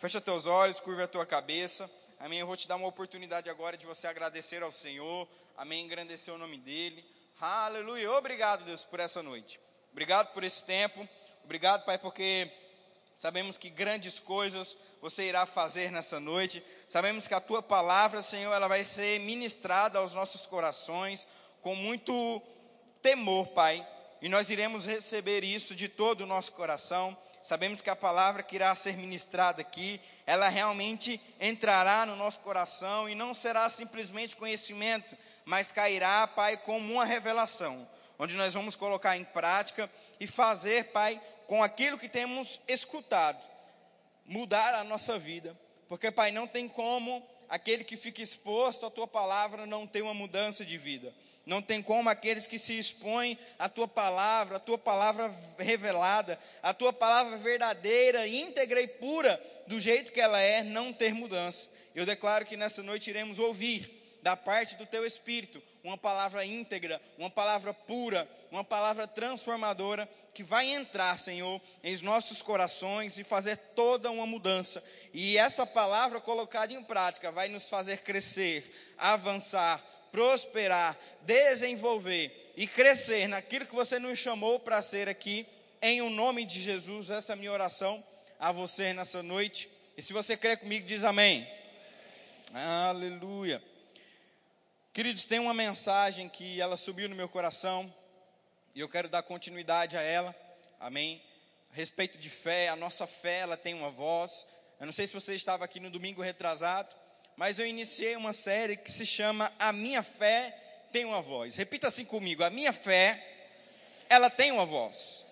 Fecha teus olhos, curva a tua cabeça. Amém. Eu vou te dar uma oportunidade agora de você agradecer ao Senhor. Amém. Engrandecer o nome dEle. Aleluia. Obrigado, Deus, por essa noite. Obrigado por esse tempo. Obrigado, Pai, porque sabemos que grandes coisas você irá fazer nessa noite. Sabemos que a tua palavra, Senhor, ela vai ser ministrada aos nossos corações com muito temor, Pai. E nós iremos receber isso de todo o nosso coração sabemos que a palavra que irá ser ministrada aqui, ela realmente entrará no nosso coração e não será simplesmente conhecimento, mas cairá, Pai, como uma revelação, onde nós vamos colocar em prática e fazer, Pai, com aquilo que temos escutado, mudar a nossa vida, porque, Pai, não tem como aquele que fica exposto à tua palavra não ter uma mudança de vida. Não tem como aqueles que se expõem à tua palavra, à tua palavra revelada, à tua palavra verdadeira, íntegra e pura, do jeito que ela é, não ter mudança. Eu declaro que nessa noite iremos ouvir da parte do teu espírito uma palavra íntegra, uma palavra pura, uma palavra transformadora que vai entrar, Senhor, em nossos corações e fazer toda uma mudança. E essa palavra colocada em prática vai nos fazer crescer, avançar, prosperar, desenvolver e crescer naquilo que você nos chamou para ser aqui, em o um nome de Jesus. Essa é a minha oração a você nessa noite. E se você crê comigo, diz amém. amém. Aleluia. Queridos, tem uma mensagem que ela subiu no meu coração e eu quero dar continuidade a ela. Amém. A respeito de fé, a nossa fé, ela tem uma voz. Eu não sei se você estava aqui no domingo retrasado, mas eu iniciei uma série que se chama A Minha Fé Tem uma Voz. Repita assim comigo: A minha fé, ela tem uma voz.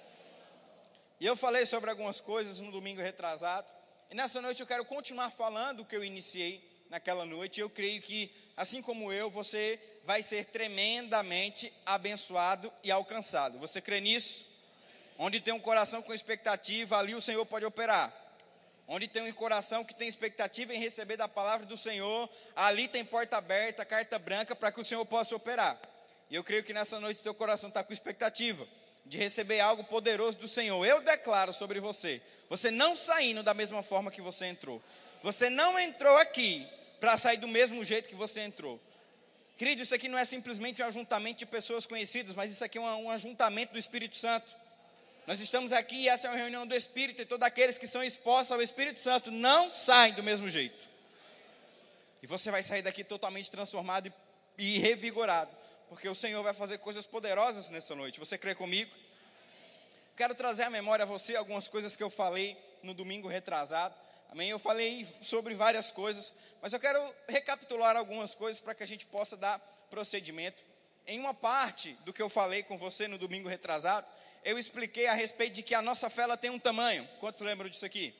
E eu falei sobre algumas coisas no domingo retrasado. E nessa noite eu quero continuar falando o que eu iniciei naquela noite. Eu creio que, assim como eu, você vai ser tremendamente abençoado e alcançado. Você crê nisso? Onde tem um coração com expectativa, ali o Senhor pode operar onde tem um coração que tem expectativa em receber da palavra do Senhor, ali tem porta aberta, carta branca para que o Senhor possa operar. E eu creio que nessa noite teu coração está com expectativa de receber algo poderoso do Senhor. Eu declaro sobre você, você não saindo da mesma forma que você entrou. Você não entrou aqui para sair do mesmo jeito que você entrou. Querido, isso aqui não é simplesmente um ajuntamento de pessoas conhecidas, mas isso aqui é um, um ajuntamento do Espírito Santo. Nós estamos aqui e essa é uma reunião do Espírito, e todos aqueles que são expostos ao Espírito Santo não saem do mesmo jeito. E você vai sair daqui totalmente transformado e, e revigorado, porque o Senhor vai fazer coisas poderosas nessa noite. Você crê comigo? Quero trazer à memória a você algumas coisas que eu falei no domingo retrasado. Amém? Eu falei sobre várias coisas, mas eu quero recapitular algumas coisas para que a gente possa dar procedimento. Em uma parte do que eu falei com você no domingo retrasado, eu expliquei a respeito de que a nossa fé ela tem um tamanho. Quantos lembram disso aqui?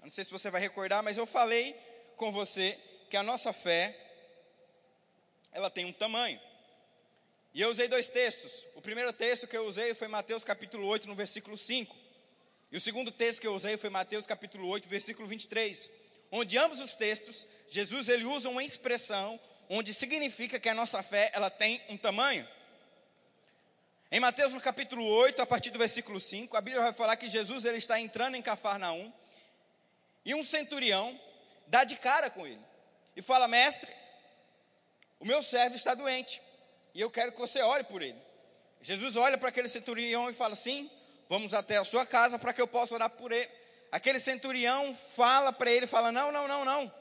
Eu não sei se você vai recordar, mas eu falei com você que a nossa fé ela tem um tamanho. E eu usei dois textos. O primeiro texto que eu usei foi Mateus capítulo 8, no versículo 5. E o segundo texto que eu usei foi Mateus capítulo 8, versículo 23. Onde ambos os textos, Jesus ele usa uma expressão onde significa que a nossa fé ela tem um tamanho. Em Mateus no capítulo 8, a partir do versículo 5, a Bíblia vai falar que Jesus ele está entrando em Cafarnaum e um centurião dá de cara com ele e fala: Mestre, o meu servo está doente e eu quero que você ore por ele. Jesus olha para aquele centurião e fala: Sim, vamos até a sua casa para que eu possa orar por ele. Aquele centurião fala para ele: fala, Não, não, não, não.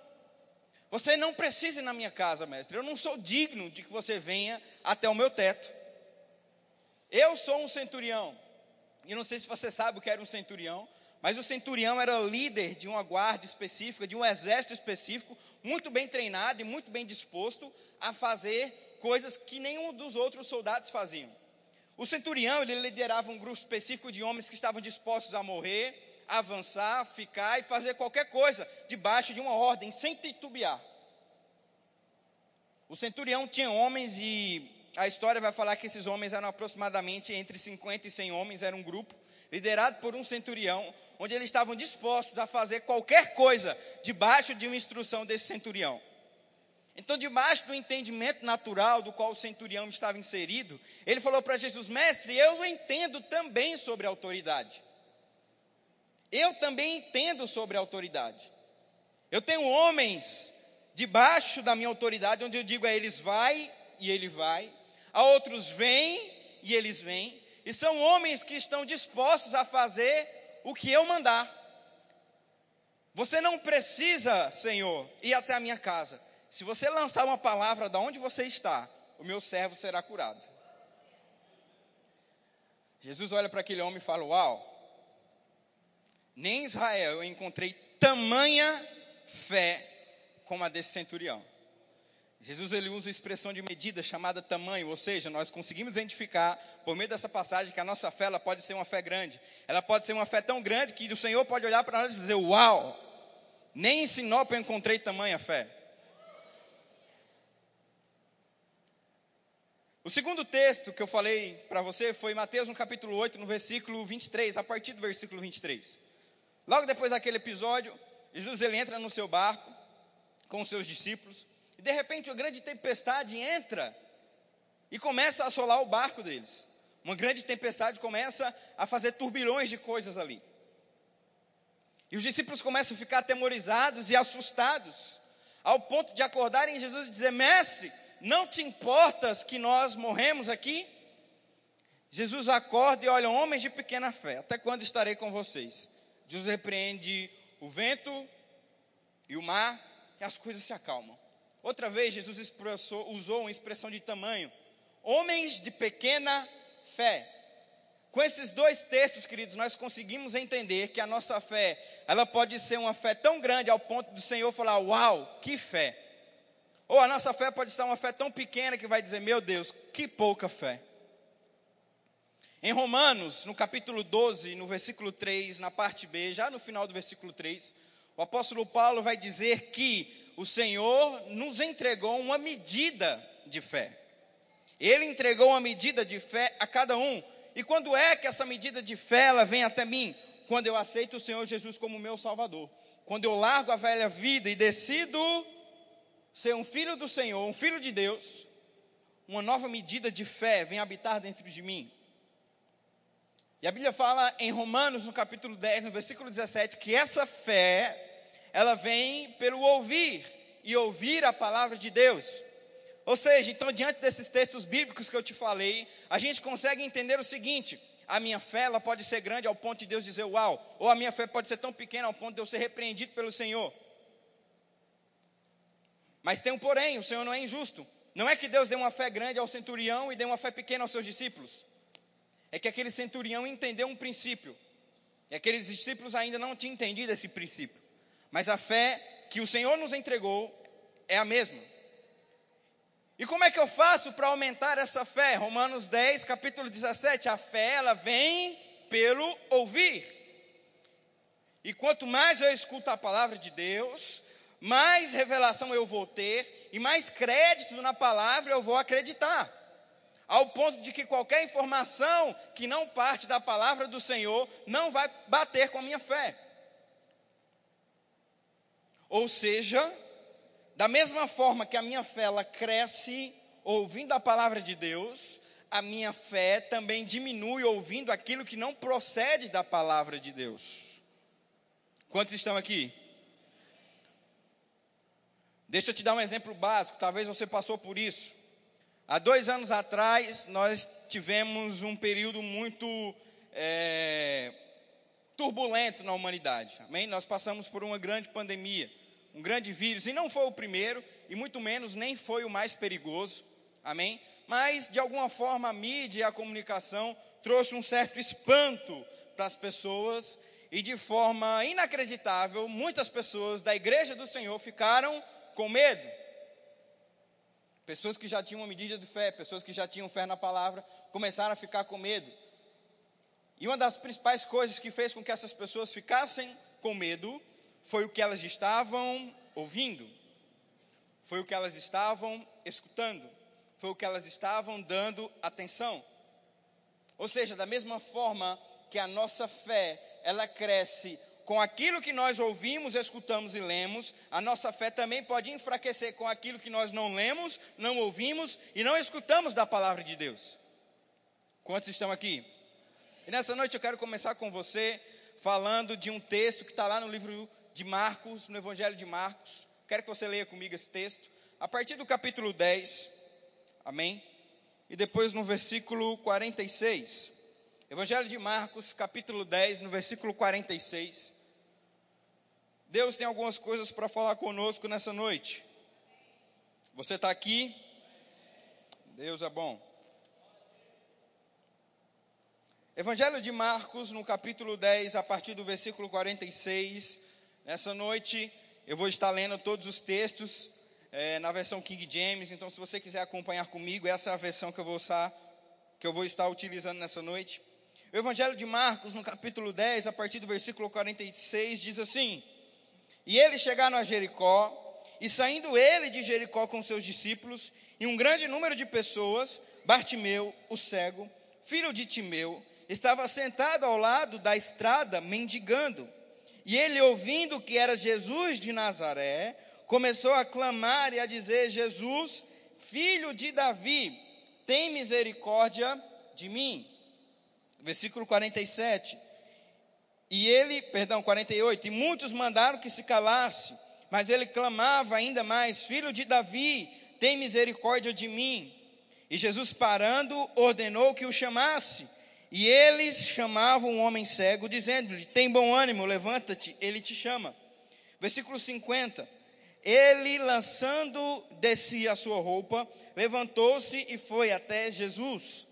Você não precisa ir na minha casa, mestre. Eu não sou digno de que você venha até o meu teto. Eu sou um centurião. E não sei se você sabe o que era um centurião, mas o centurião era líder de uma guarda específica, de um exército específico, muito bem treinado e muito bem disposto a fazer coisas que nenhum dos outros soldados faziam. O centurião, ele liderava um grupo específico de homens que estavam dispostos a morrer, avançar, ficar e fazer qualquer coisa debaixo de uma ordem, sem titubear. O centurião tinha homens e a história vai falar que esses homens eram aproximadamente entre 50 e 100 homens, era um grupo liderado por um centurião, onde eles estavam dispostos a fazer qualquer coisa debaixo de uma instrução desse centurião. Então, debaixo do entendimento natural do qual o centurião estava inserido, ele falou para Jesus: Mestre, eu entendo também sobre autoridade. Eu também entendo sobre autoridade. Eu tenho homens debaixo da minha autoridade, onde eu digo a eles vai e ele vai, a outros vem e eles vêm, e são homens que estão dispostos a fazer o que eu mandar. Você não precisa, Senhor, ir até a minha casa. Se você lançar uma palavra da onde você está, o meu servo será curado. Jesus olha para aquele homem e fala: Uau, nem em Israel eu encontrei tamanha fé como a desse centurião. Jesus ele usa a expressão de medida chamada tamanho, ou seja, nós conseguimos identificar por meio dessa passagem que a nossa fé ela pode ser uma fé grande. Ela pode ser uma fé tão grande que o Senhor pode olhar para nós e dizer: "Uau! Nem em Sinop eu encontrei tamanha fé". O segundo texto que eu falei para você foi Mateus no capítulo 8, no versículo 23, a partir do versículo 23. Logo depois daquele episódio, Jesus ele entra no seu barco com os seus discípulos e de repente uma grande tempestade entra e começa a assolar o barco deles. Uma grande tempestade começa a fazer turbilhões de coisas ali. E os discípulos começam a ficar atemorizados e assustados, ao ponto de acordarem Jesus e dizer: Mestre, não te importas que nós morremos aqui? Jesus acorda e olha, homens de pequena fé, até quando estarei com vocês? Jesus repreende o vento e o mar, e as coisas se acalmam. Outra vez, Jesus usou uma expressão de tamanho: homens de pequena fé. Com esses dois textos, queridos, nós conseguimos entender que a nossa fé, ela pode ser uma fé tão grande ao ponto do Senhor falar: Uau, que fé! Ou a nossa fé pode estar uma fé tão pequena que vai dizer: Meu Deus, que pouca fé. Em Romanos, no capítulo 12, no versículo 3, na parte B, já no final do versículo 3, o apóstolo Paulo vai dizer que o Senhor nos entregou uma medida de fé. Ele entregou uma medida de fé a cada um. E quando é que essa medida de fé ela vem até mim? Quando eu aceito o Senhor Jesus como meu Salvador. Quando eu largo a velha vida e decido ser um filho do Senhor, um filho de Deus, uma nova medida de fé vem habitar dentro de mim. E a Bíblia fala em Romanos, no capítulo 10, no versículo 17, que essa fé ela vem pelo ouvir e ouvir a palavra de Deus. Ou seja, então diante desses textos bíblicos que eu te falei, a gente consegue entender o seguinte: a minha fé ela pode ser grande ao ponto de Deus dizer uau, ou a minha fé pode ser tão pequena ao ponto de eu ser repreendido pelo Senhor. Mas tem um porém, o Senhor não é injusto. Não é que Deus deu uma fé grande ao centurião e deu uma fé pequena aos seus discípulos. É que aquele centurião entendeu um princípio. E aqueles discípulos ainda não tinham entendido esse princípio. Mas a fé que o Senhor nos entregou é a mesma. E como é que eu faço para aumentar essa fé? Romanos 10, capítulo 17. A fé, ela vem pelo ouvir. E quanto mais eu escuto a palavra de Deus, mais revelação eu vou ter e mais crédito na palavra eu vou acreditar. Ao ponto de que qualquer informação que não parte da palavra do Senhor não vai bater com a minha fé. Ou seja, da mesma forma que a minha fé ela cresce ouvindo a palavra de Deus, a minha fé também diminui ouvindo aquilo que não procede da palavra de Deus. Quantos estão aqui? Deixa eu te dar um exemplo básico, talvez você passou por isso. Há dois anos atrás, nós tivemos um período muito é, turbulento na humanidade. Amém? Nós passamos por uma grande pandemia um grande vírus, e não foi o primeiro, e muito menos nem foi o mais perigoso, amém? Mas, de alguma forma, a mídia e a comunicação trouxe um certo espanto para as pessoas, e de forma inacreditável, muitas pessoas da igreja do Senhor ficaram com medo. Pessoas que já tinham uma medida de fé, pessoas que já tinham fé na palavra, começaram a ficar com medo. E uma das principais coisas que fez com que essas pessoas ficassem com medo foi o que elas estavam ouvindo, foi o que elas estavam escutando, foi o que elas estavam dando atenção. Ou seja, da mesma forma que a nossa fé, ela cresce com aquilo que nós ouvimos, escutamos e lemos, a nossa fé também pode enfraquecer com aquilo que nós não lemos, não ouvimos e não escutamos da palavra de Deus. Quantos estão aqui? E nessa noite eu quero começar com você falando de um texto que está lá no livro de Marcos, no Evangelho de Marcos. Quero que você leia comigo esse texto. A partir do capítulo 10, amém? E depois no versículo 46. Evangelho de Marcos, capítulo 10, no versículo 46. Deus tem algumas coisas para falar conosco nessa noite. Você está aqui? Deus é bom. Evangelho de Marcos, no capítulo 10, a partir do versículo 46. Nessa noite eu vou estar lendo todos os textos é, na versão King James. Então, se você quiser acompanhar comigo, essa é a versão que eu vou estar, que eu vou estar utilizando nessa noite. O Evangelho de Marcos, no capítulo 10, a partir do versículo 46, diz assim: E eles chegaram a Jericó, e saindo ele de Jericó com seus discípulos, e um grande número de pessoas, Bartimeu, o cego, filho de Timeu, estava sentado ao lado da estrada, mendigando. E ele, ouvindo que era Jesus de Nazaré, começou a clamar e a dizer: Jesus, filho de Davi, tem misericórdia de mim. Versículo 47. E ele, perdão, 48. E muitos mandaram que se calasse, mas ele clamava ainda mais: Filho de Davi, tem misericórdia de mim. E Jesus, parando, ordenou que o chamasse. E eles chamavam o homem cego, dizendo-lhe: Tem bom ânimo, levanta-te, ele te chama. Versículo 50. Ele, lançando de si a sua roupa, levantou-se e foi até Jesus.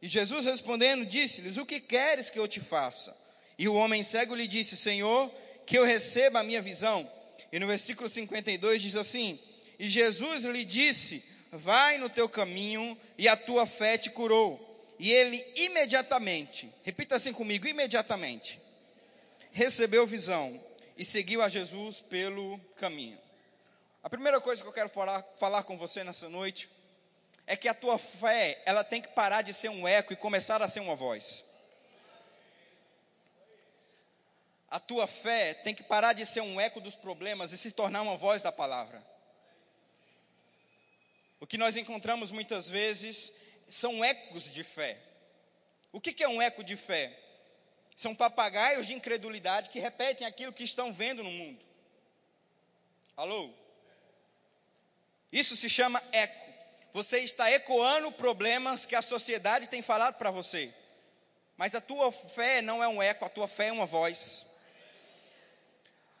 E Jesus respondendo, disse-lhes: O que queres que eu te faça? E o homem cego lhe disse: Senhor, que eu receba a minha visão. E no versículo 52 diz assim: E Jesus lhe disse: Vai no teu caminho, e a tua fé te curou. E ele imediatamente, repita assim comigo: imediatamente, recebeu visão e seguiu a Jesus pelo caminho. A primeira coisa que eu quero falar, falar com você nessa noite é que a tua fé, ela tem que parar de ser um eco e começar a ser uma voz. A tua fé tem que parar de ser um eco dos problemas e se tornar uma voz da palavra. O que nós encontramos muitas vezes são ecos de fé. O que é um eco de fé? São papagaios de incredulidade que repetem aquilo que estão vendo no mundo. Alô? Isso se chama eco. Você está ecoando problemas que a sociedade tem falado para você. Mas a tua fé não é um eco, a tua fé é uma voz.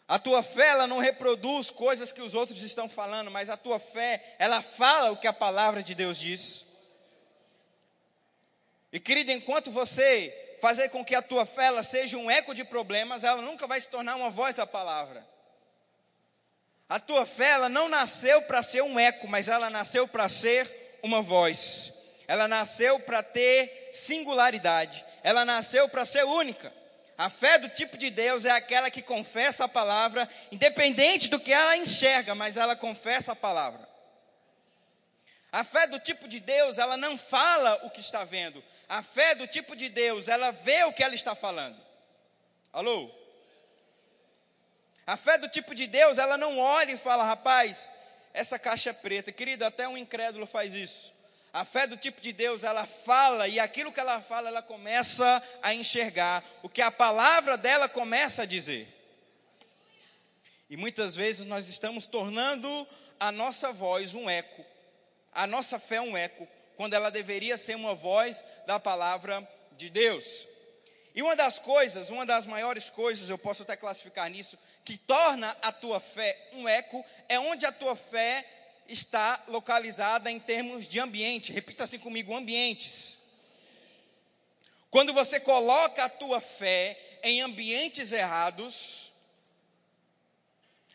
A tua fé, ela não reproduz coisas que os outros estão falando, mas a tua fé, ela fala o que a palavra de Deus diz. E querido, enquanto você fazer com que a tua fé ela seja um eco de problemas, ela nunca vai se tornar uma voz da palavra. A tua fé ela não nasceu para ser um eco, mas ela nasceu para ser uma voz. Ela nasceu para ter singularidade. Ela nasceu para ser única. A fé do tipo de Deus é aquela que confessa a palavra, independente do que ela enxerga, mas ela confessa a palavra. A fé do tipo de Deus, ela não fala o que está vendo. A fé do tipo de Deus, ela vê o que ela está falando. Alô? A fé do tipo de Deus, ela não olha e fala, rapaz, essa caixa é preta. Querido, até um incrédulo faz isso. A fé do tipo de Deus, ela fala e aquilo que ela fala, ela começa a enxergar o que a palavra dela começa a dizer. E muitas vezes nós estamos tornando a nossa voz um eco a nossa fé um eco, quando ela deveria ser uma voz da palavra de Deus. E uma das coisas, uma das maiores coisas, eu posso até classificar nisso, que torna a tua fé um eco, é onde a tua fé está localizada em termos de ambiente. Repita assim comigo: ambientes. Quando você coloca a tua fé em ambientes errados,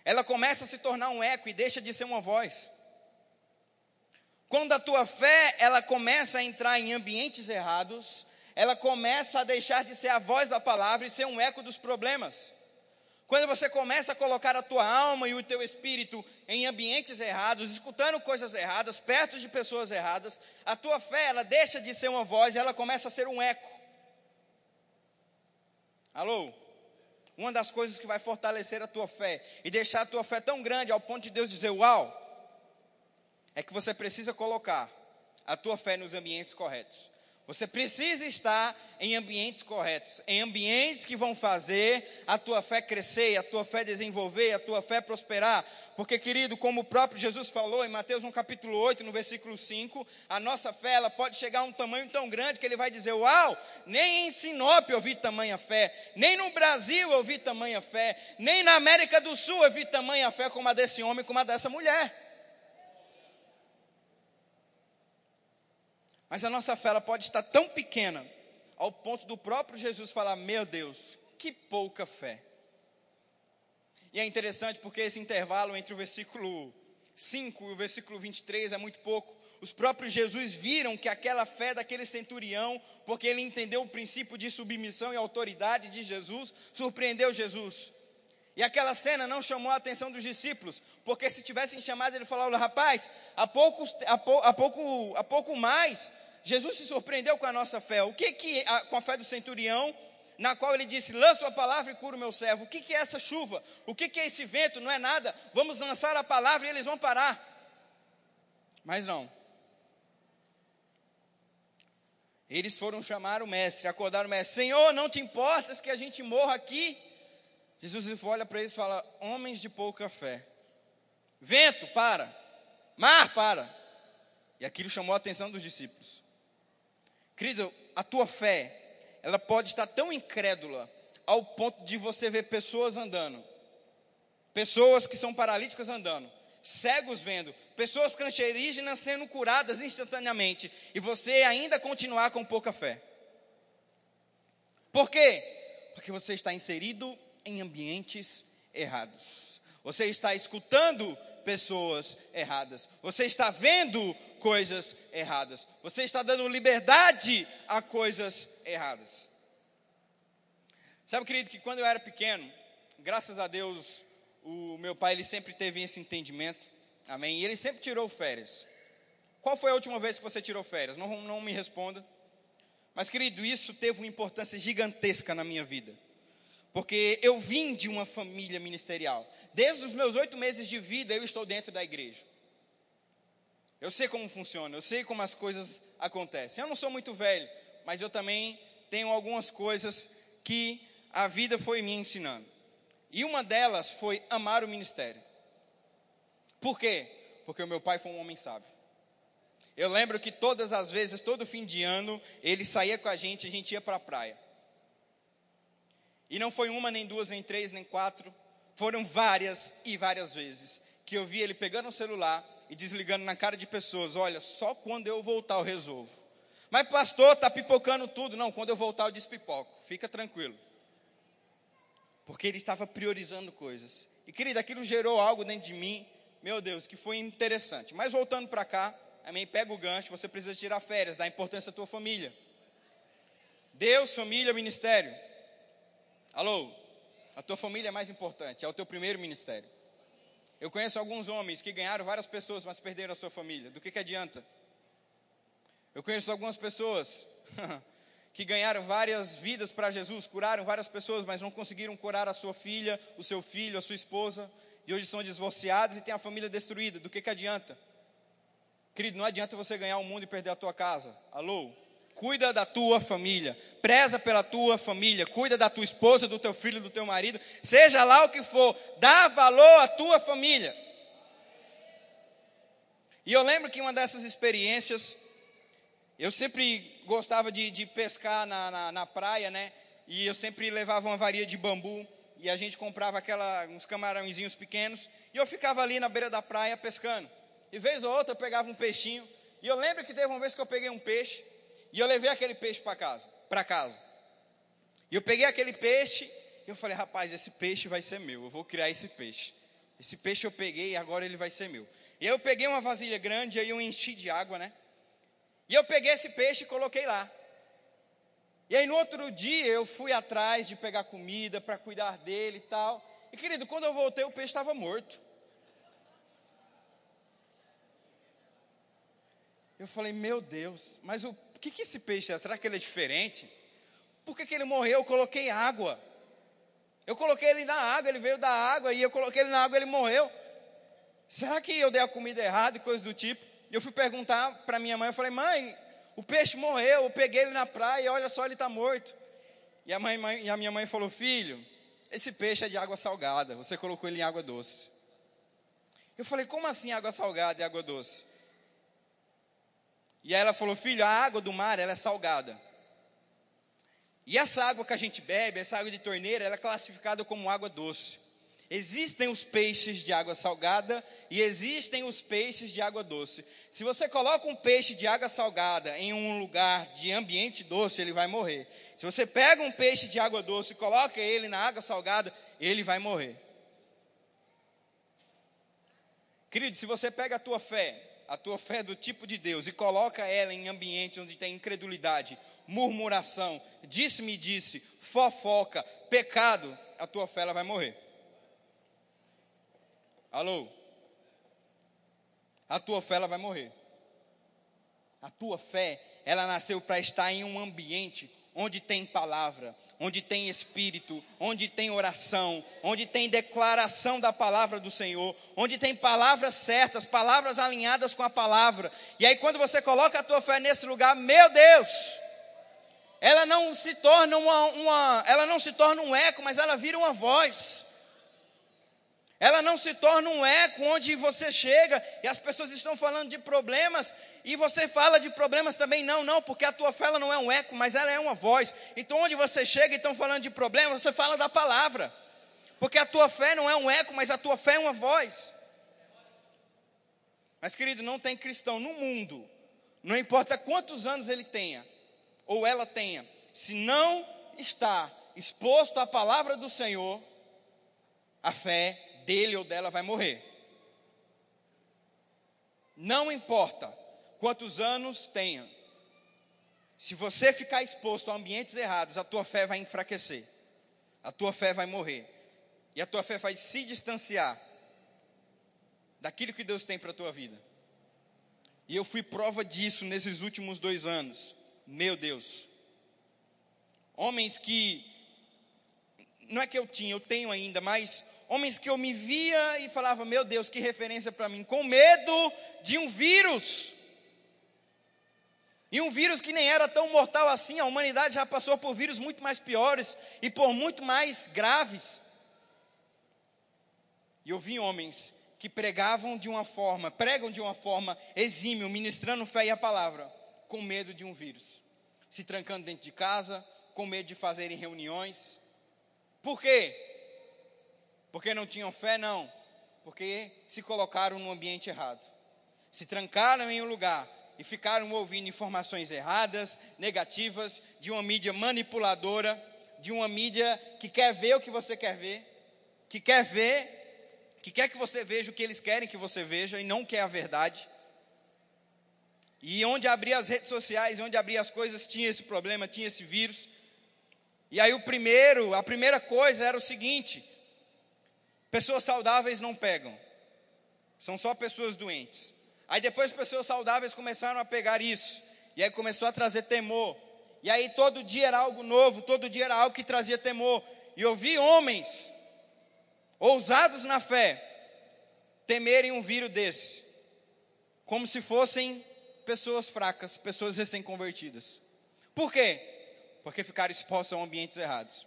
ela começa a se tornar um eco e deixa de ser uma voz. Quando a tua fé, ela começa a entrar em ambientes errados, ela começa a deixar de ser a voz da palavra e ser um eco dos problemas. Quando você começa a colocar a tua alma e o teu espírito em ambientes errados, escutando coisas erradas, perto de pessoas erradas, a tua fé, ela deixa de ser uma voz e ela começa a ser um eco. Alô? Uma das coisas que vai fortalecer a tua fé e deixar a tua fé tão grande ao ponto de Deus dizer: Uau, é que você precisa colocar a tua fé nos ambientes corretos. Você precisa estar em ambientes corretos, em ambientes que vão fazer a tua fé crescer, a tua fé desenvolver, a tua fé prosperar. Porque, querido, como o próprio Jesus falou em Mateus no capítulo 8, no versículo 5, a nossa fé ela pode chegar a um tamanho tão grande que ele vai dizer: Uau, nem em Sinop eu vi tamanha fé, nem no Brasil eu vi tamanha fé, nem na América do Sul eu vi tamanha fé como a desse homem, como a dessa mulher. Mas a nossa fé pode estar tão pequena ao ponto do próprio Jesus falar: Meu Deus, que pouca fé. E é interessante porque esse intervalo entre o versículo 5 e o versículo 23 é muito pouco. Os próprios Jesus viram que aquela fé daquele centurião, porque ele entendeu o princípio de submissão e autoridade de Jesus, surpreendeu Jesus. E aquela cena não chamou a atenção dos discípulos, porque se tivessem chamado, ele falou: rapaz, há pouco, há, pouco, há pouco mais Jesus se surpreendeu com a nossa fé. O que que a, com a fé do centurião, na qual ele disse: "Lança a palavra e cura o meu servo". O que que é essa chuva? O que que é esse vento? Não é nada. Vamos lançar a palavra e eles vão parar. Mas não. Eles foram chamar o mestre, acordar o mestre: "Senhor, não te importas que a gente morra aqui?" Jesus olha para eles e fala: "Homens de pouca fé. Vento, para. Mar, para." E aquilo chamou a atenção dos discípulos. Querido, a tua fé, ela pode estar tão incrédula ao ponto de você ver pessoas andando, pessoas que são paralíticas andando, cegos vendo, pessoas cancerígenas sendo curadas instantaneamente, e você ainda continuar com pouca fé. Por quê? Porque você está inserido em ambientes errados. Você está escutando pessoas erradas. Você está vendo coisas erradas. Você está dando liberdade a coisas erradas. Sabe, querido, que quando eu era pequeno, graças a Deus, o meu pai ele sempre teve esse entendimento. Amém? E ele sempre tirou férias. Qual foi a última vez que você tirou férias? Não, não me responda. Mas, querido, isso teve uma importância gigantesca na minha vida. Porque eu vim de uma família ministerial. Desde os meus oito meses de vida, eu estou dentro da igreja. Eu sei como funciona, eu sei como as coisas acontecem. Eu não sou muito velho, mas eu também tenho algumas coisas que a vida foi me ensinando. E uma delas foi amar o ministério. Por quê? Porque o meu pai foi um homem sábio. Eu lembro que todas as vezes, todo fim de ano, ele saía com a gente, a gente ia para a praia. E não foi uma, nem duas, nem três, nem quatro, foram várias e várias vezes que eu vi ele pegando o celular e desligando na cara de pessoas: olha, só quando eu voltar eu resolvo. Mas, pastor, está pipocando tudo. Não, quando eu voltar eu despipoco. Fica tranquilo. Porque ele estava priorizando coisas. E, querida, aquilo gerou algo dentro de mim, meu Deus, que foi interessante. Mas voltando para cá, amém, pega o gancho, você precisa tirar férias, dá importância à tua família. Deus, família, ministério. Alô? A tua família é mais importante, é o teu primeiro ministério. Eu conheço alguns homens que ganharam várias pessoas, mas perderam a sua família. Do que, que adianta? Eu conheço algumas pessoas que ganharam várias vidas para Jesus, curaram várias pessoas, mas não conseguiram curar a sua filha, o seu filho, a sua esposa, e hoje são divorciados e têm a família destruída. Do que, que adianta? Querido, não adianta você ganhar o mundo e perder a tua casa. Alô? Cuida da tua família, preza pela tua família, cuida da tua esposa, do teu filho, do teu marido, seja lá o que for, dá valor à tua família. E eu lembro que uma dessas experiências, eu sempre gostava de, de pescar na, na, na, praia, né? E eu sempre levava uma varia de bambu e a gente comprava aquela, uns camarãozinhos pequenos e eu ficava ali na beira da praia pescando. E vez ou outra eu pegava um peixinho. E eu lembro que teve uma vez que eu peguei um peixe e eu levei aquele peixe para casa, para casa. E eu peguei aquele peixe e eu falei, rapaz, esse peixe vai ser meu. Eu vou criar esse peixe. Esse peixe eu peguei e agora ele vai ser meu. E aí eu peguei uma vasilha grande, aí eu enchi de água, né? E eu peguei esse peixe e coloquei lá. E aí no outro dia eu fui atrás de pegar comida para cuidar dele e tal. E querido, quando eu voltei o peixe estava morto. Eu falei, meu Deus, mas o que, que esse peixe é? Será que ele é diferente? Por que, que ele morreu? Eu coloquei água. Eu coloquei ele na água, ele veio da água, e eu coloquei ele na água, ele morreu. Será que eu dei a comida errada e coisa do tipo? E eu fui perguntar para minha mãe, eu falei, mãe, O peixe morreu, eu peguei ele na praia, olha só, ele está morto. E a, mãe, mãe, e a minha mãe falou: Filho, esse peixe é de água salgada, você colocou ele em água doce. Eu falei: Como assim água salgada e água doce? E aí ela falou: Filho, a água do mar ela é salgada. E essa água que a gente bebe, essa água de torneira, ela é classificada como água doce. Existem os peixes de água salgada e existem os peixes de água doce. Se você coloca um peixe de água salgada em um lugar de ambiente doce, ele vai morrer. Se você pega um peixe de água doce e coloca ele na água salgada, ele vai morrer. Querido, se você pega a tua fé, a tua fé do tipo de Deus e coloca ela em ambiente onde tem incredulidade, murmuração, disse-me disse, fofoca, pecado, a tua fé ela vai morrer. Alô? A tua fé ela vai morrer. A tua fé, ela nasceu para estar em um ambiente onde tem palavra, onde tem espírito, onde tem oração, onde tem declaração da palavra do Senhor, onde tem palavras certas, palavras alinhadas com a palavra. E aí quando você coloca a tua fé nesse lugar, meu Deus, ela não se torna uma, uma ela não se torna um eco, mas ela vira uma voz. Ela não se torna um eco onde você chega e as pessoas estão falando de problemas e você fala de problemas também. Não, não, porque a tua fé não é um eco, mas ela é uma voz. Então, onde você chega e estão falando de problemas, você fala da palavra. Porque a tua fé não é um eco, mas a tua fé é uma voz. Mas, querido, não tem cristão no mundo, não importa quantos anos ele tenha ou ela tenha, se não está exposto à palavra do Senhor, a fé dele ou dela vai morrer. Não importa quantos anos tenha, se você ficar exposto a ambientes errados, a tua fé vai enfraquecer, a tua fé vai morrer, e a tua fé vai se distanciar daquilo que Deus tem para a tua vida. E eu fui prova disso nesses últimos dois anos. Meu Deus. Homens que, não é que eu tinha, eu tenho ainda, mas homens que eu me via e falava, meu Deus, que referência para mim, com medo de um vírus. E um vírus que nem era tão mortal assim, a humanidade já passou por vírus muito mais piores e por muito mais graves. E eu vi homens que pregavam de uma forma, pregam de uma forma exímio, ministrando fé e a palavra, com medo de um vírus. Se trancando dentro de casa, com medo de fazerem reuniões. Por quê? Porque não tinham fé? Não. Porque se colocaram no ambiente errado. Se trancaram em um lugar e ficaram ouvindo informações erradas, negativas, de uma mídia manipuladora, de uma mídia que quer ver o que você quer ver, que quer ver, que quer que você veja o que eles querem que você veja e não quer a verdade. E onde abria as redes sociais, onde abria as coisas, tinha esse problema, tinha esse vírus. E aí o primeiro, a primeira coisa era o seguinte: Pessoas saudáveis não pegam, são só pessoas doentes. Aí depois pessoas saudáveis começaram a pegar isso, e aí começou a trazer temor. E aí todo dia era algo novo, todo dia era algo que trazia temor. E eu vi homens ousados na fé temerem um vírus desse, como se fossem pessoas fracas, pessoas recém-convertidas. Por quê? Porque ficaram expostos a ambientes errados.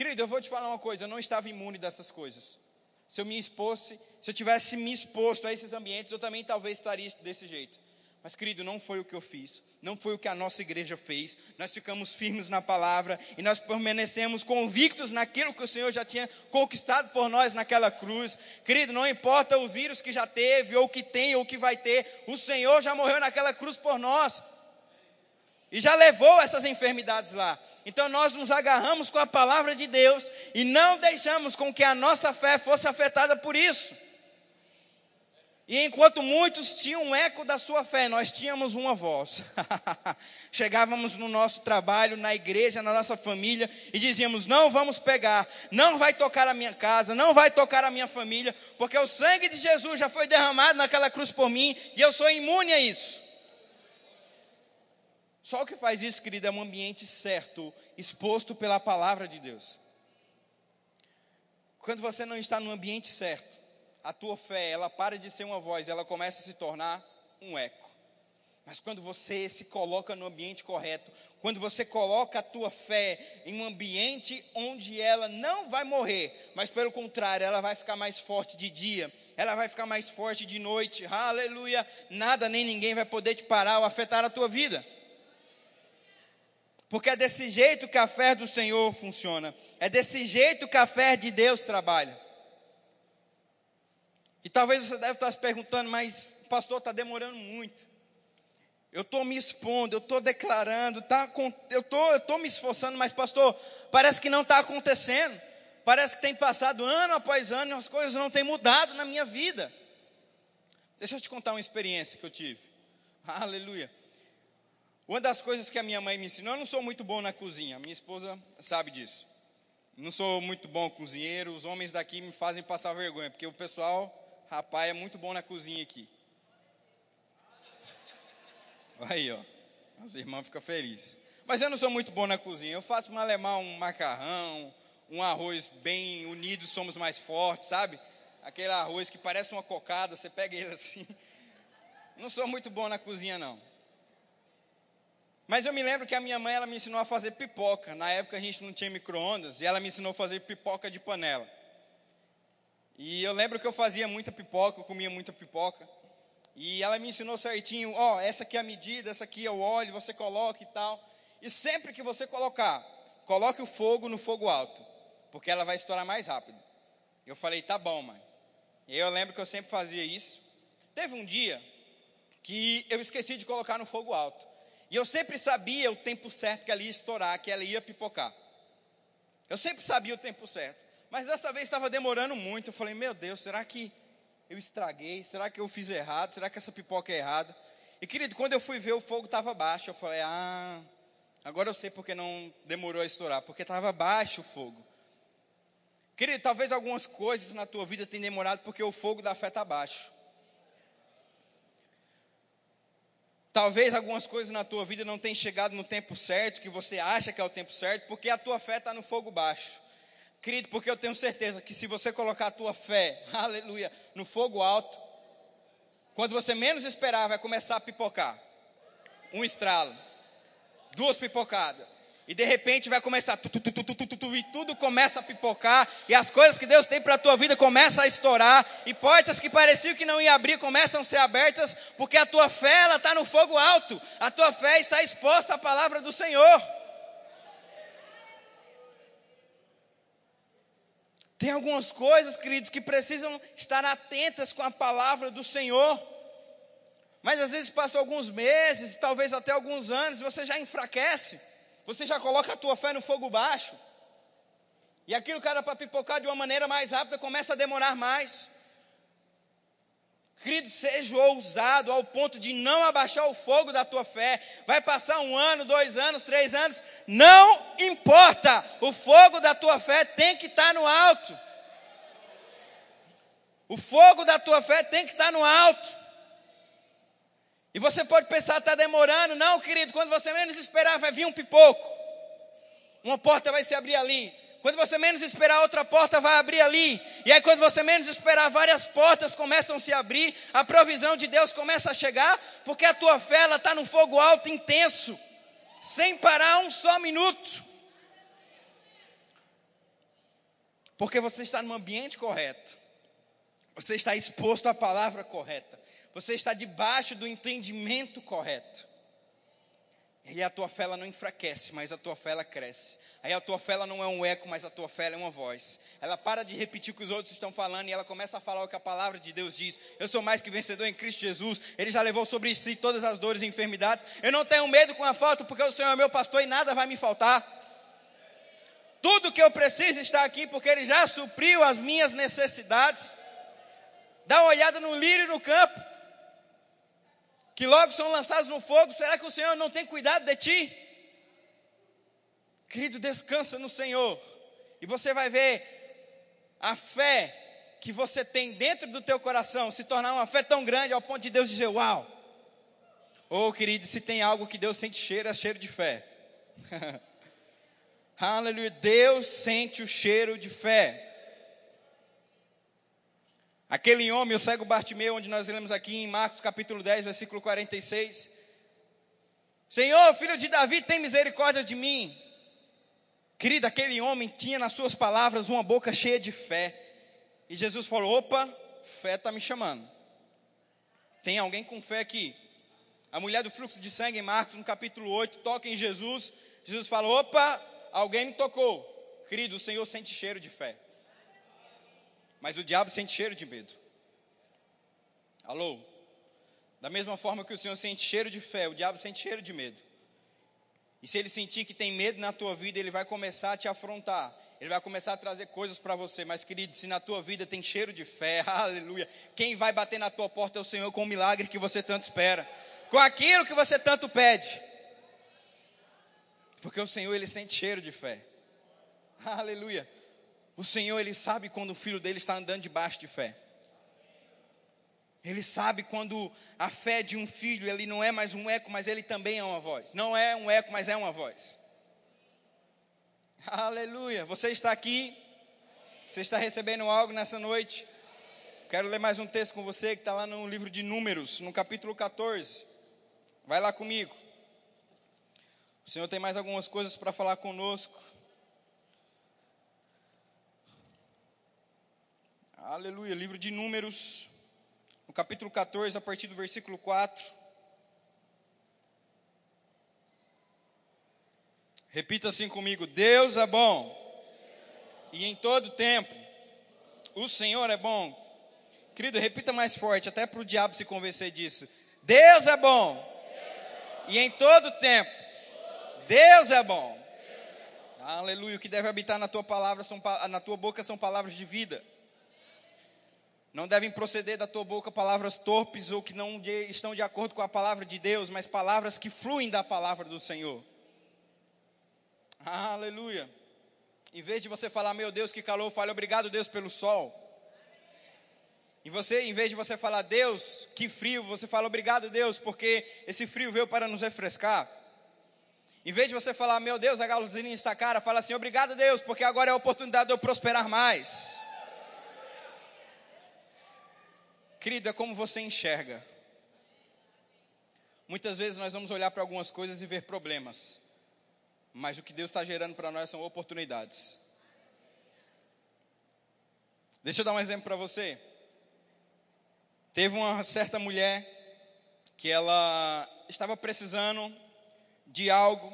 Querido, eu vou te falar uma coisa, eu não estava imune dessas coisas. Se eu me expôsse, se eu tivesse me exposto a esses ambientes, eu também talvez estaria desse jeito. Mas, querido, não foi o que eu fiz, não foi o que a nossa igreja fez. Nós ficamos firmes na palavra e nós permanecemos convictos naquilo que o Senhor já tinha conquistado por nós naquela cruz. Querido, não importa o vírus que já teve, ou que tem, ou que vai ter, o Senhor já morreu naquela cruz por nós e já levou essas enfermidades lá. Então nós nos agarramos com a palavra de Deus e não deixamos com que a nossa fé fosse afetada por isso. E enquanto muitos tinham um eco da sua fé, nós tínhamos uma voz. Chegávamos no nosso trabalho, na igreja, na nossa família e dizíamos: Não vamos pegar, não vai tocar a minha casa, não vai tocar a minha família, porque o sangue de Jesus já foi derramado naquela cruz por mim e eu sou imune a isso. Só o que faz isso, querido, é um ambiente certo, exposto pela palavra de Deus. Quando você não está no ambiente certo, a tua fé, ela para de ser uma voz, ela começa a se tornar um eco. Mas quando você se coloca no ambiente correto, quando você coloca a tua fé em um ambiente onde ela não vai morrer, mas pelo contrário, ela vai ficar mais forte de dia, ela vai ficar mais forte de noite. Aleluia! Nada nem ninguém vai poder te parar ou afetar a tua vida. Porque é desse jeito que a fé do Senhor funciona. É desse jeito que a fé de Deus trabalha. E talvez você deve estar se perguntando, mas pastor, está demorando muito. Eu estou me expondo, eu estou declarando, tá, eu tô, estou me esforçando, mas pastor, parece que não está acontecendo. Parece que tem passado ano após ano e as coisas não têm mudado na minha vida. Deixa eu te contar uma experiência que eu tive. Aleluia. Uma das coisas que a minha mãe me ensinou, eu não sou muito bom na cozinha, minha esposa sabe disso. Não sou muito bom cozinheiro, os homens daqui me fazem passar vergonha, porque o pessoal, rapaz, é muito bom na cozinha aqui. Aí, ó. As irmãs ficam felizes. Mas eu não sou muito bom na cozinha. Eu faço um alemão, um macarrão, um arroz bem unido, somos mais fortes, sabe? Aquele arroz que parece uma cocada, você pega ele assim. Não sou muito bom na cozinha, não. Mas eu me lembro que a minha mãe ela me ensinou a fazer pipoca. Na época a gente não tinha micro-ondas e ela me ensinou a fazer pipoca de panela. E eu lembro que eu fazia muita pipoca, eu comia muita pipoca. E ela me ensinou certinho, ó, oh, essa aqui é a medida, essa aqui é o óleo, você coloca e tal. E sempre que você colocar, coloque o fogo no fogo alto, porque ela vai estourar mais rápido. Eu falei, tá bom, mãe. E eu lembro que eu sempre fazia isso. Teve um dia que eu esqueci de colocar no fogo alto. E eu sempre sabia o tempo certo que ela ia estourar, que ela ia pipocar. Eu sempre sabia o tempo certo. Mas dessa vez estava demorando muito. Eu falei, meu Deus, será que eu estraguei? Será que eu fiz errado? Será que essa pipoca é errada? E querido, quando eu fui ver, o fogo estava baixo. Eu falei, ah, agora eu sei porque não demorou a estourar, porque estava baixo o fogo. Querido, talvez algumas coisas na tua vida tenham demorado porque o fogo da fé está baixo. Talvez algumas coisas na tua vida não tenham chegado no tempo certo, que você acha que é o tempo certo, porque a tua fé está no fogo baixo. Querido, porque eu tenho certeza que se você colocar a tua fé, aleluia, no fogo alto, quando você menos esperar, vai começar a pipocar. Um estralo, duas pipocadas. E de repente vai começar, tu, tu, tu, e tudo começa a pipocar, e as coisas que Deus tem para a tua vida começam a estourar, e portas que pareciam que não iam abrir começam a ser abertas, porque a tua fé ela está no fogo alto, a tua fé está exposta à palavra do Senhor. Tem algumas coisas, queridos, que precisam estar atentas com a palavra do Senhor. Mas às vezes passam alguns meses, talvez até alguns anos, e você já enfraquece. Você já coloca a tua fé no fogo baixo. E aquilo era para pipocar de uma maneira mais rápida começa a demorar mais. Querido, seja ousado ao ponto de não abaixar o fogo da tua fé. Vai passar um ano, dois anos, três anos, não importa. O fogo da tua fé tem que estar no alto. O fogo da tua fé tem que estar no alto. E você pode pensar, está demorando. Não, querido, quando você menos esperar, vai vir um pipoco. Uma porta vai se abrir ali. Quando você menos esperar, outra porta vai abrir ali. E aí, quando você menos esperar, várias portas começam a se abrir. A provisão de Deus começa a chegar, porque a tua fé está num fogo alto, intenso, sem parar um só minuto. Porque você está no ambiente correto, você está exposto à palavra correta, você está debaixo do entendimento correto. E a tua fé ela não enfraquece, mas a tua fé ela cresce. Aí a tua fé ela não é um eco, mas a tua fé é uma voz. Ela para de repetir o que os outros estão falando e ela começa a falar o que a palavra de Deus diz. Eu sou mais que vencedor em Cristo Jesus. Ele já levou sobre si todas as dores e enfermidades. Eu não tenho medo com a falta, porque o Senhor é meu pastor e nada vai me faltar. Tudo que eu preciso está aqui, porque Ele já supriu as minhas necessidades. Dá uma olhada no lírio no campo que logo são lançados no fogo, será que o Senhor não tem cuidado de ti? Querido, descansa no Senhor, e você vai ver a fé que você tem dentro do teu coração se tornar uma fé tão grande ao ponto de Deus dizer: Uau! Oh, querido, se tem algo que Deus sente cheiro, é cheiro de fé. Aleluia, Deus sente o cheiro de fé. Aquele homem, o cego Bartimeu, onde nós lemos aqui em Marcos capítulo 10, versículo 46, Senhor, filho de Davi, tem misericórdia de mim. Querido, aquele homem tinha nas suas palavras uma boca cheia de fé. E Jesus falou: opa, fé está me chamando. Tem alguém com fé aqui? A mulher do fluxo de sangue, em Marcos, no capítulo 8, toca em Jesus. Jesus fala: opa, alguém me tocou. Querido, o Senhor sente cheiro de fé. Mas o diabo sente cheiro de medo. Alô? Da mesma forma que o Senhor sente cheiro de fé, o diabo sente cheiro de medo. E se ele sentir que tem medo na tua vida, ele vai começar a te afrontar. Ele vai começar a trazer coisas para você. Mas, querido, se na tua vida tem cheiro de fé, aleluia. Quem vai bater na tua porta é o Senhor com o milagre que você tanto espera. Com aquilo que você tanto pede. Porque o Senhor, ele sente cheiro de fé. Aleluia. O Senhor, ele sabe quando o filho dele está andando debaixo de fé. Ele sabe quando a fé de um filho, ele não é mais um eco, mas ele também é uma voz. Não é um eco, mas é uma voz. Aleluia. Você está aqui? Você está recebendo algo nessa noite? Quero ler mais um texto com você que está lá no livro de Números, no capítulo 14. Vai lá comigo. O Senhor tem mais algumas coisas para falar conosco. Aleluia. Livro de Números, no capítulo 14, a partir do versículo 4. Repita assim comigo: Deus é bom, e em todo tempo, o Senhor é bom. Querido, repita mais forte, até para o diabo se convencer disso. Deus é bom, e em todo tempo, Deus é bom. Aleluia. O que deve habitar na tua palavra são, na tua boca são palavras de vida. Não devem proceder da tua boca palavras torpes ou que não de, estão de acordo com a palavra de Deus, mas palavras que fluem da palavra do Senhor. Aleluia. Em vez de você falar, meu Deus, que calor, fale obrigado, Deus, pelo sol. E você, em vez de você falar, Deus, que frio, você fala obrigado, Deus, porque esse frio veio para nos refrescar. Em vez de você falar, meu Deus, a gasolina está cara, fala assim, obrigado, Deus, porque agora é a oportunidade de eu prosperar mais. Querido, é como você enxerga. Muitas vezes nós vamos olhar para algumas coisas e ver problemas. Mas o que Deus está gerando para nós são oportunidades. Deixa eu dar um exemplo para você. Teve uma certa mulher que ela estava precisando de algo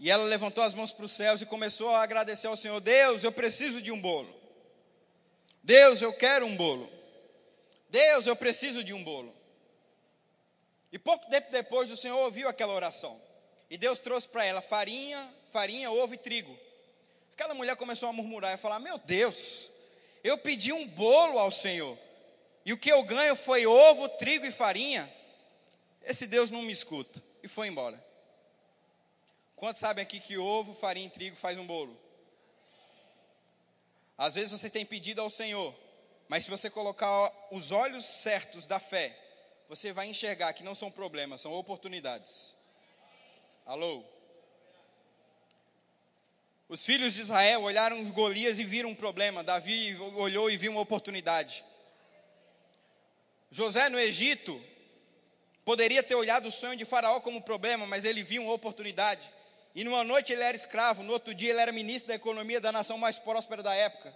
e ela levantou as mãos para os céus e começou a agradecer ao Senhor: Deus, eu preciso de um bolo. Deus, eu quero um bolo. Deus, eu preciso de um bolo. E pouco tempo depois o Senhor ouviu aquela oração. E Deus trouxe para ela farinha, farinha, ovo e trigo. Aquela mulher começou a murmurar e falar: Meu Deus, eu pedi um bolo ao Senhor. E o que eu ganho foi ovo, trigo e farinha. Esse Deus não me escuta. E foi embora. Quantos sabem aqui que ovo, farinha e trigo faz um bolo? Às vezes você tem pedido ao Senhor, mas se você colocar os olhos certos da fé, você vai enxergar que não são problemas, são oportunidades. Alô? Os filhos de Israel olharam Golias e viram um problema. Davi olhou e viu uma oportunidade. José no Egito poderia ter olhado o sonho de Faraó como problema, mas ele viu uma oportunidade. E numa noite ele era escravo, no outro dia ele era ministro da economia da nação mais próspera da época.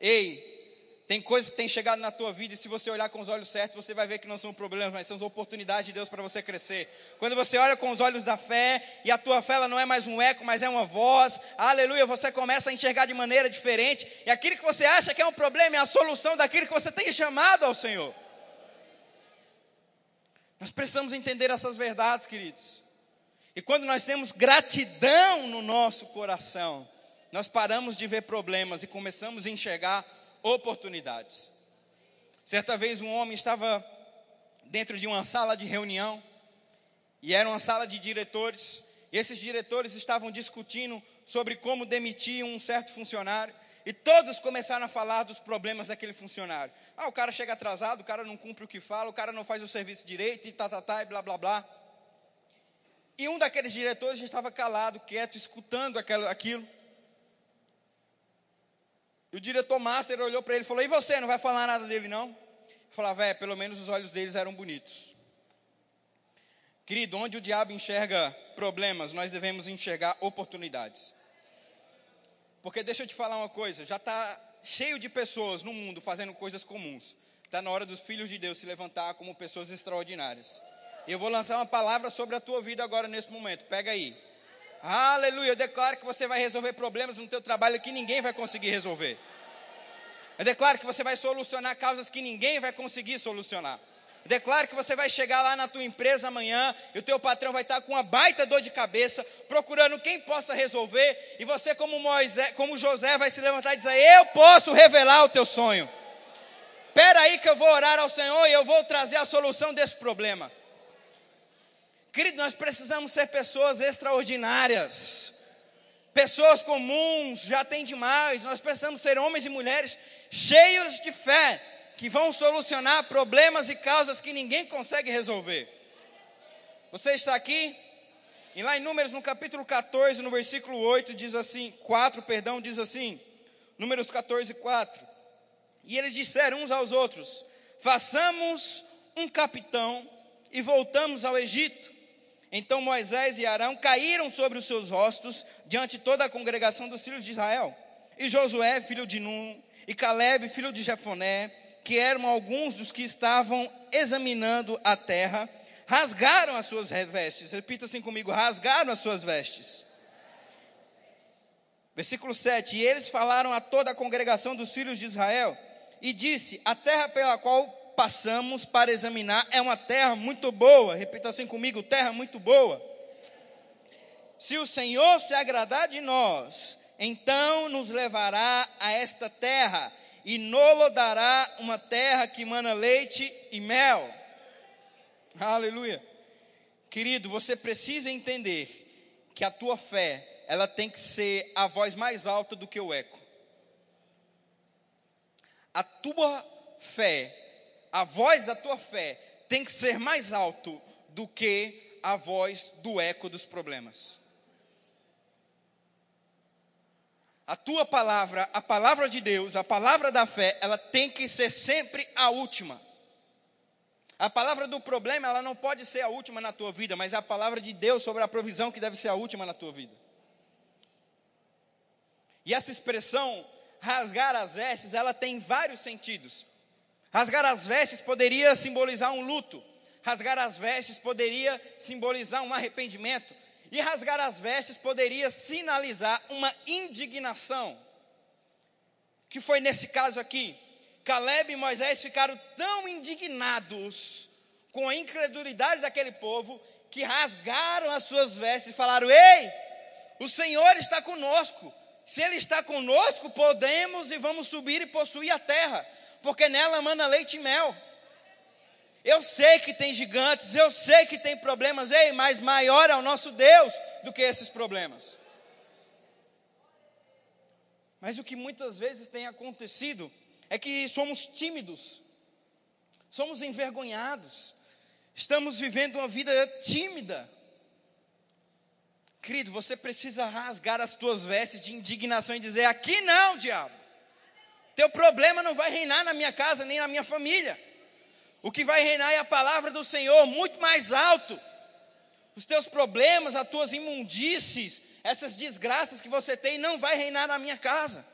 Ei, tem coisas que têm chegado na tua vida e se você olhar com os olhos certos, você vai ver que não são problemas, mas são oportunidades de Deus para você crescer. Quando você olha com os olhos da fé e a tua fé ela não é mais um eco, mas é uma voz, aleluia, você começa a enxergar de maneira diferente e aquilo que você acha que é um problema é a solução daquilo que você tem chamado ao Senhor. Nós precisamos entender essas verdades, queridos. E quando nós temos gratidão no nosso coração, nós paramos de ver problemas e começamos a enxergar oportunidades. Certa vez um homem estava dentro de uma sala de reunião, e era uma sala de diretores, e esses diretores estavam discutindo sobre como demitir um certo funcionário, e todos começaram a falar dos problemas daquele funcionário. Ah, o cara chega atrasado, o cara não cumpre o que fala, o cara não faz o serviço direito, e tá, tá, tá, e blá, blá, blá. E um daqueles diretores estava calado, quieto, escutando aquilo. O diretor master olhou para ele e falou: E você, não vai falar nada dele não? Falava: É, pelo menos os olhos deles eram bonitos. Querido, onde o diabo enxerga problemas, nós devemos enxergar oportunidades. Porque deixa eu te falar uma coisa, já está cheio de pessoas no mundo fazendo coisas comuns. Está na hora dos filhos de Deus se levantar como pessoas extraordinárias. Eu vou lançar uma palavra sobre a tua vida agora nesse momento. Pega aí. Aleluia. Eu declaro que você vai resolver problemas no teu trabalho que ninguém vai conseguir resolver. Eu declaro que você vai solucionar causas que ninguém vai conseguir solucionar. Eu declaro que você vai chegar lá na tua empresa amanhã e o teu patrão vai estar com uma baita dor de cabeça, procurando quem possa resolver, e você como Moisés, como José vai se levantar e dizer: "Eu posso revelar o teu sonho". Espera aí que eu vou orar ao Senhor e eu vou trazer a solução desse problema. Querido, nós precisamos ser pessoas extraordinárias. Pessoas comuns já tem demais. Nós precisamos ser homens e mulheres cheios de fé, que vão solucionar problemas e causas que ninguém consegue resolver. Você está aqui? E lá em Números, no capítulo 14, no versículo 8, diz assim: 4, perdão, diz assim, Números 14, 4. E eles disseram uns aos outros: Façamos um capitão e voltamos ao Egito. Então Moisés e Arão caíram sobre os seus rostos diante toda a congregação dos filhos de Israel. E Josué, filho de Num, e Caleb, filho de Jefoné, que eram alguns dos que estavam examinando a terra, rasgaram as suas vestes. Repita assim comigo: rasgaram as suas vestes. Versículo 7: E eles falaram a toda a congregação dos filhos de Israel, e disse: A terra pela qual passamos para examinar é uma terra muito boa. Repita assim comigo: terra muito boa. Se o Senhor se agradar de nós, então nos levará a esta terra e nolo dará uma terra que mana leite e mel. Aleluia. Querido, você precisa entender que a tua fé, ela tem que ser a voz mais alta do que o eco. A tua fé a voz da tua fé tem que ser mais alto do que a voz do eco dos problemas. A tua palavra, a palavra de Deus, a palavra da fé, ela tem que ser sempre a última. A palavra do problema, ela não pode ser a última na tua vida, mas é a palavra de Deus sobre a provisão que deve ser a última na tua vida. E essa expressão, rasgar as vestes, ela tem vários sentidos. Rasgar as vestes poderia simbolizar um luto. Rasgar as vestes poderia simbolizar um arrependimento. E rasgar as vestes poderia sinalizar uma indignação. Que foi nesse caso aqui. Caleb e Moisés ficaram tão indignados com a incredulidade daquele povo que rasgaram as suas vestes e falaram: Ei, o Senhor está conosco. Se Ele está conosco, podemos e vamos subir e possuir a terra porque nela manda leite e mel. Eu sei que tem gigantes, eu sei que tem problemas, ei, mas maior é o nosso Deus do que esses problemas. Mas o que muitas vezes tem acontecido é que somos tímidos, somos envergonhados, estamos vivendo uma vida tímida. Querido, você precisa rasgar as tuas vestes de indignação e dizer: aqui não, diabo. Teu problema não vai reinar na minha casa nem na minha família. O que vai reinar é a palavra do Senhor, muito mais alto. Os teus problemas, as tuas imundícies, essas desgraças que você tem, não vai reinar na minha casa.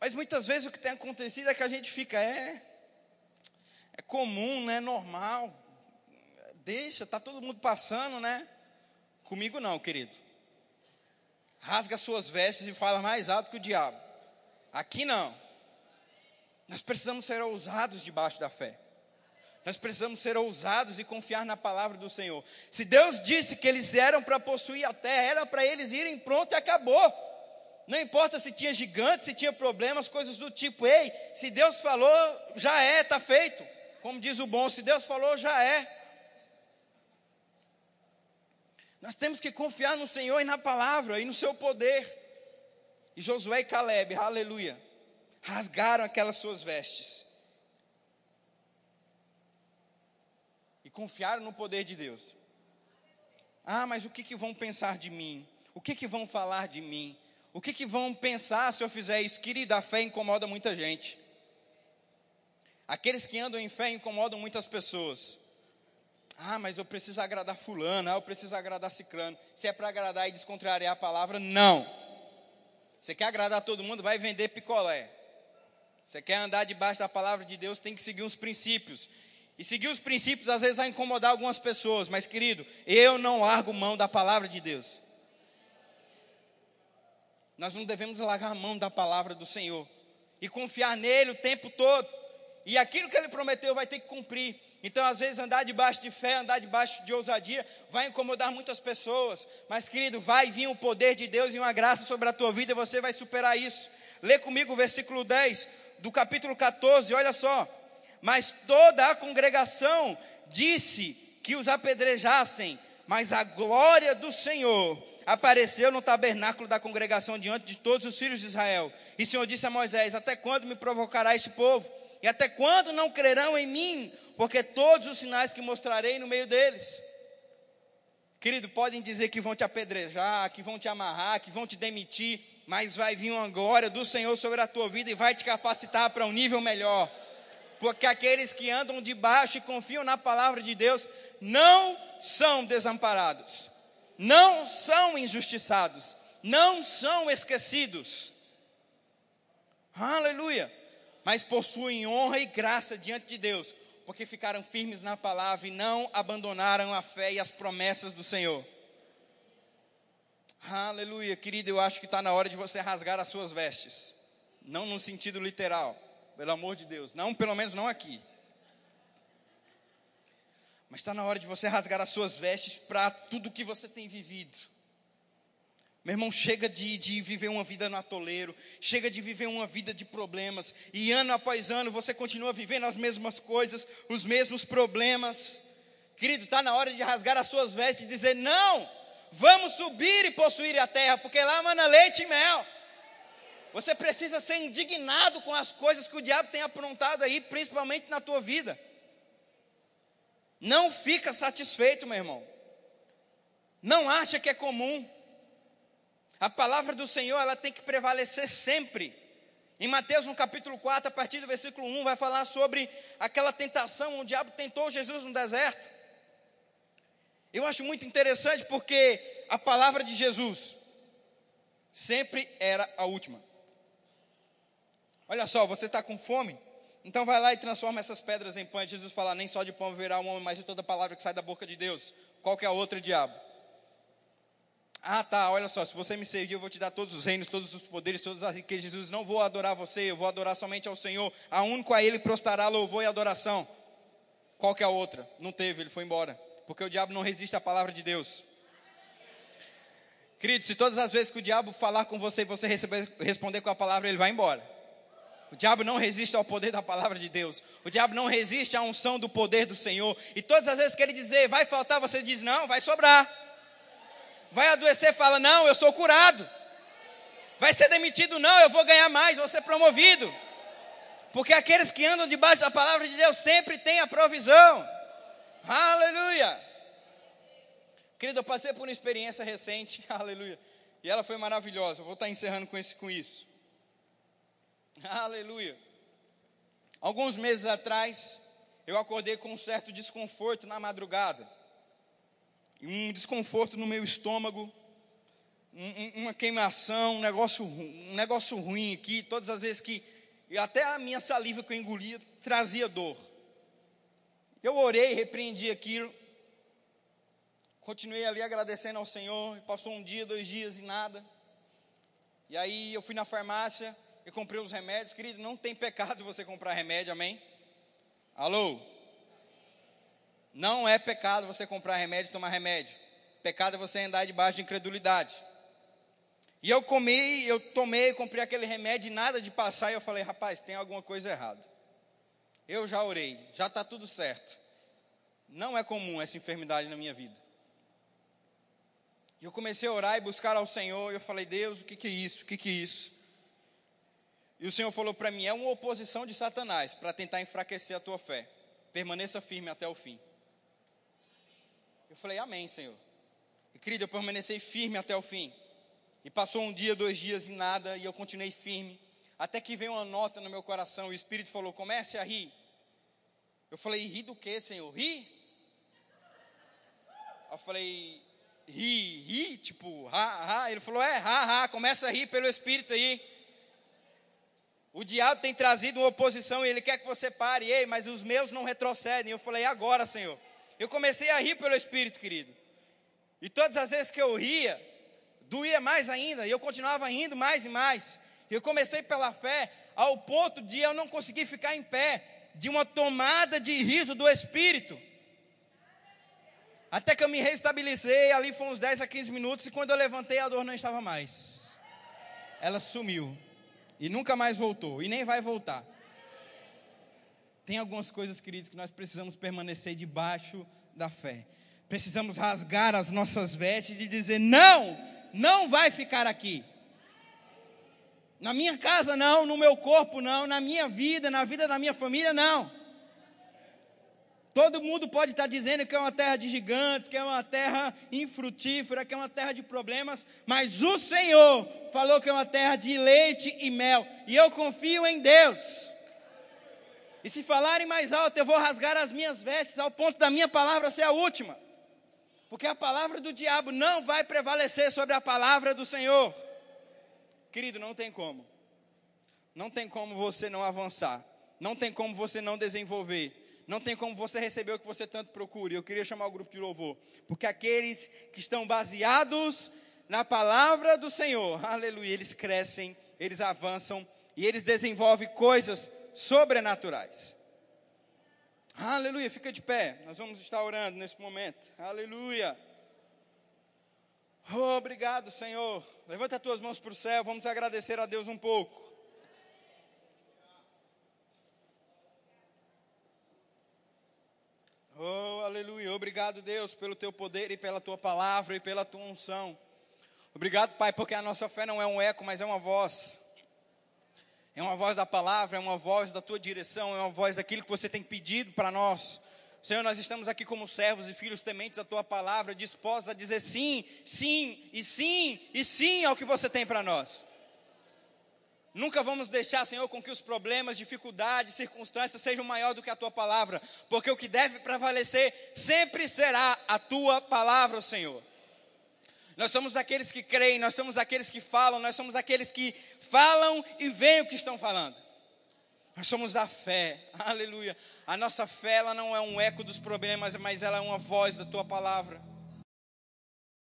Mas muitas vezes o que tem acontecido é que a gente fica, é, é comum, né, normal. Deixa, tá todo mundo passando, né? Comigo não, querido. Rasga suas vestes e fala mais alto que o diabo. Aqui não. Nós precisamos ser ousados debaixo da fé. Nós precisamos ser ousados e confiar na palavra do Senhor. Se Deus disse que eles eram para possuir a terra, era para eles irem pronto e acabou. Não importa se tinha gigantes, se tinha problemas, coisas do tipo. Ei, se Deus falou, já é, está feito. Como diz o bom, se Deus falou, já é. Nós temos que confiar no Senhor e na palavra e no seu poder. E Josué e Caleb, aleluia, rasgaram aquelas suas vestes. E confiaram no poder de Deus. Ah, mas o que, que vão pensar de mim? O que, que vão falar de mim? O que, que vão pensar se eu fizer isso? Querida, a fé incomoda muita gente. Aqueles que andam em fé incomodam muitas pessoas. Ah, mas eu preciso agradar fulano, ah, eu preciso agradar ciclano. Se é para agradar e descontrariar a palavra, não. Você quer agradar todo mundo, vai vender picolé. Você quer andar debaixo da palavra de Deus, tem que seguir os princípios. E seguir os princípios às vezes vai incomodar algumas pessoas, mas querido, eu não largo mão da palavra de Deus. Nós não devemos largar a mão da palavra do Senhor e confiar nele o tempo todo. E aquilo que ele prometeu vai ter que cumprir. Então, às vezes, andar debaixo de fé, andar debaixo de ousadia, vai incomodar muitas pessoas. Mas, querido, vai vir o poder de Deus e uma graça sobre a tua vida e você vai superar isso. Lê comigo o versículo 10 do capítulo 14, olha só. Mas toda a congregação disse que os apedrejassem, mas a glória do Senhor apareceu no tabernáculo da congregação diante de todos os filhos de Israel. E o Senhor disse a Moisés: Até quando me provocará este povo? E até quando não crerão em mim? Porque todos os sinais que mostrarei no meio deles. Querido, podem dizer que vão te apedrejar, que vão te amarrar, que vão te demitir, mas vai vir uma glória do Senhor sobre a tua vida e vai te capacitar para um nível melhor. Porque aqueles que andam debaixo e confiam na palavra de Deus não são desamparados não são injustiçados, não são esquecidos. Aleluia! Mas possuem honra e graça diante de Deus, porque ficaram firmes na palavra e não abandonaram a fé e as promessas do Senhor. Aleluia, querido, eu acho que está na hora de você rasgar as suas vestes, não no sentido literal, pelo amor de Deus, não, pelo menos não aqui. Mas está na hora de você rasgar as suas vestes para tudo que você tem vivido. Meu irmão, chega de, de viver uma vida no atoleiro, chega de viver uma vida de problemas, e ano após ano você continua vivendo as mesmas coisas, os mesmos problemas. Querido, está na hora de rasgar as suas vestes e dizer: não, vamos subir e possuir a terra, porque lá mana leite e mel. Você precisa ser indignado com as coisas que o diabo tem aprontado aí, principalmente na tua vida. Não fica satisfeito, meu irmão. Não acha que é comum. A palavra do Senhor, ela tem que prevalecer sempre. Em Mateus, no capítulo 4, a partir do versículo 1, vai falar sobre aquela tentação, o diabo tentou Jesus no deserto. Eu acho muito interessante porque a palavra de Jesus sempre era a última. Olha só, você está com fome? Então vai lá e transforma essas pedras em pães. Jesus fala: nem só de pão viverá um homem, mas de toda palavra que sai da boca de Deus. Qual que é a outra, diabo? Ah, tá, olha só, se você me servir, eu vou te dar todos os reinos, todos os poderes, todas as riquezas. Jesus, não vou adorar você, eu vou adorar somente ao Senhor. A único a Ele prostará louvor e adoração. Qual que é a outra? Não teve, ele foi embora. Porque o diabo não resiste à palavra de Deus. Querido, se todas as vezes que o diabo falar com você e você receber, responder com a palavra, ele vai embora. O diabo não resiste ao poder da palavra de Deus. O diabo não resiste à unção do poder do Senhor. E todas as vezes que ele dizer vai faltar, você diz não, vai sobrar. Vai adoecer, fala não, eu sou curado. Vai ser demitido, não, eu vou ganhar mais, vou ser promovido. Porque aqueles que andam debaixo da palavra de Deus sempre têm a provisão. Aleluia. Querido, eu passei por uma experiência recente, aleluia. E ela foi maravilhosa. Eu vou estar encerrando com, esse, com isso. Aleluia. Alguns meses atrás, eu acordei com um certo desconforto na madrugada. Um desconforto no meu estômago, um, uma queimação, um negócio, um negócio ruim aqui. Todas as vezes que. Até a minha saliva que eu engolia trazia dor. Eu orei, repreendi aquilo. Continuei ali agradecendo ao Senhor. Passou um dia, dois dias e nada. E aí eu fui na farmácia eu comprei os remédios. Querido, não tem pecado você comprar remédio, amém? Alô? Não é pecado você comprar remédio e tomar remédio. Pecado é você andar debaixo de incredulidade. E eu comi, eu tomei, comprei aquele remédio e nada de passar. E eu falei, rapaz, tem alguma coisa errada. Eu já orei, já está tudo certo. Não é comum essa enfermidade na minha vida. E eu comecei a orar e buscar ao Senhor. E eu falei, Deus, o que, que é isso? O que, que é isso? E o Senhor falou para mim: é uma oposição de Satanás para tentar enfraquecer a tua fé. Permaneça firme até o fim. Eu falei: Amém, Senhor. E querido, eu permaneci firme até o fim. E passou um dia, dois dias e nada, e eu continuei firme. Até que veio uma nota no meu coração, o Espírito falou: comece a rir. Eu falei: rir do que, Senhor? Rir? Eu falei, ri, ri, tipo, ha, ha. Ele falou, é, ha, ha, começa a rir pelo Espírito aí. O diabo tem trazido uma oposição e ele quer que você pare. Ei, mas os meus não retrocedem. Eu falei, agora, Senhor. Eu comecei a rir pelo Espírito, querido. E todas as vezes que eu ria, doía mais ainda. E eu continuava rindo mais e mais. Eu comecei pela fé, ao ponto de eu não conseguir ficar em pé, de uma tomada de riso do Espírito. Até que eu me restabilizei, ali foi uns 10 a 15 minutos, e quando eu levantei, a dor não estava mais. Ela sumiu. E nunca mais voltou. E nem vai voltar. Tem algumas coisas, queridos, que nós precisamos permanecer debaixo da fé. Precisamos rasgar as nossas vestes e dizer: não, não vai ficar aqui. Na minha casa, não. No meu corpo, não. Na minha vida, na vida da minha família, não. Todo mundo pode estar dizendo que é uma terra de gigantes, que é uma terra infrutífera, que é uma terra de problemas, mas o Senhor falou que é uma terra de leite e mel, e eu confio em Deus. E se falarem mais alto, eu vou rasgar as minhas vestes ao ponto da minha palavra ser a última. Porque a palavra do diabo não vai prevalecer sobre a palavra do Senhor. Querido, não tem como. Não tem como você não avançar. Não tem como você não desenvolver não tem como você receber o que você tanto procura. Eu queria chamar o grupo de louvor, porque aqueles que estão baseados na palavra do Senhor, aleluia, eles crescem, eles avançam e eles desenvolvem coisas sobrenaturais. Aleluia, fica de pé. Nós vamos estar orando nesse momento. Aleluia. Oh, obrigado, Senhor. Levanta as tuas mãos para o céu. Vamos agradecer a Deus um pouco. Oh, aleluia. Obrigado, Deus, pelo teu poder e pela tua palavra e pela tua unção. Obrigado, Pai, porque a nossa fé não é um eco, mas é uma voz. É uma voz da palavra, é uma voz da tua direção, é uma voz daquilo que você tem pedido para nós. Senhor, nós estamos aqui como servos e filhos tementes à tua palavra, dispostos a dizer sim, sim e sim e sim ao que você tem para nós. Nunca vamos deixar, Senhor, com que os problemas, dificuldades, circunstâncias sejam maior do que a tua palavra, porque o que deve prevalecer sempre será a tua palavra, Senhor. Nós somos aqueles que creem, nós somos aqueles que falam, nós somos aqueles que falam e veem o que estão falando. Nós somos da fé, aleluia. A nossa fé ela não é um eco dos problemas, mas ela é uma voz da tua palavra.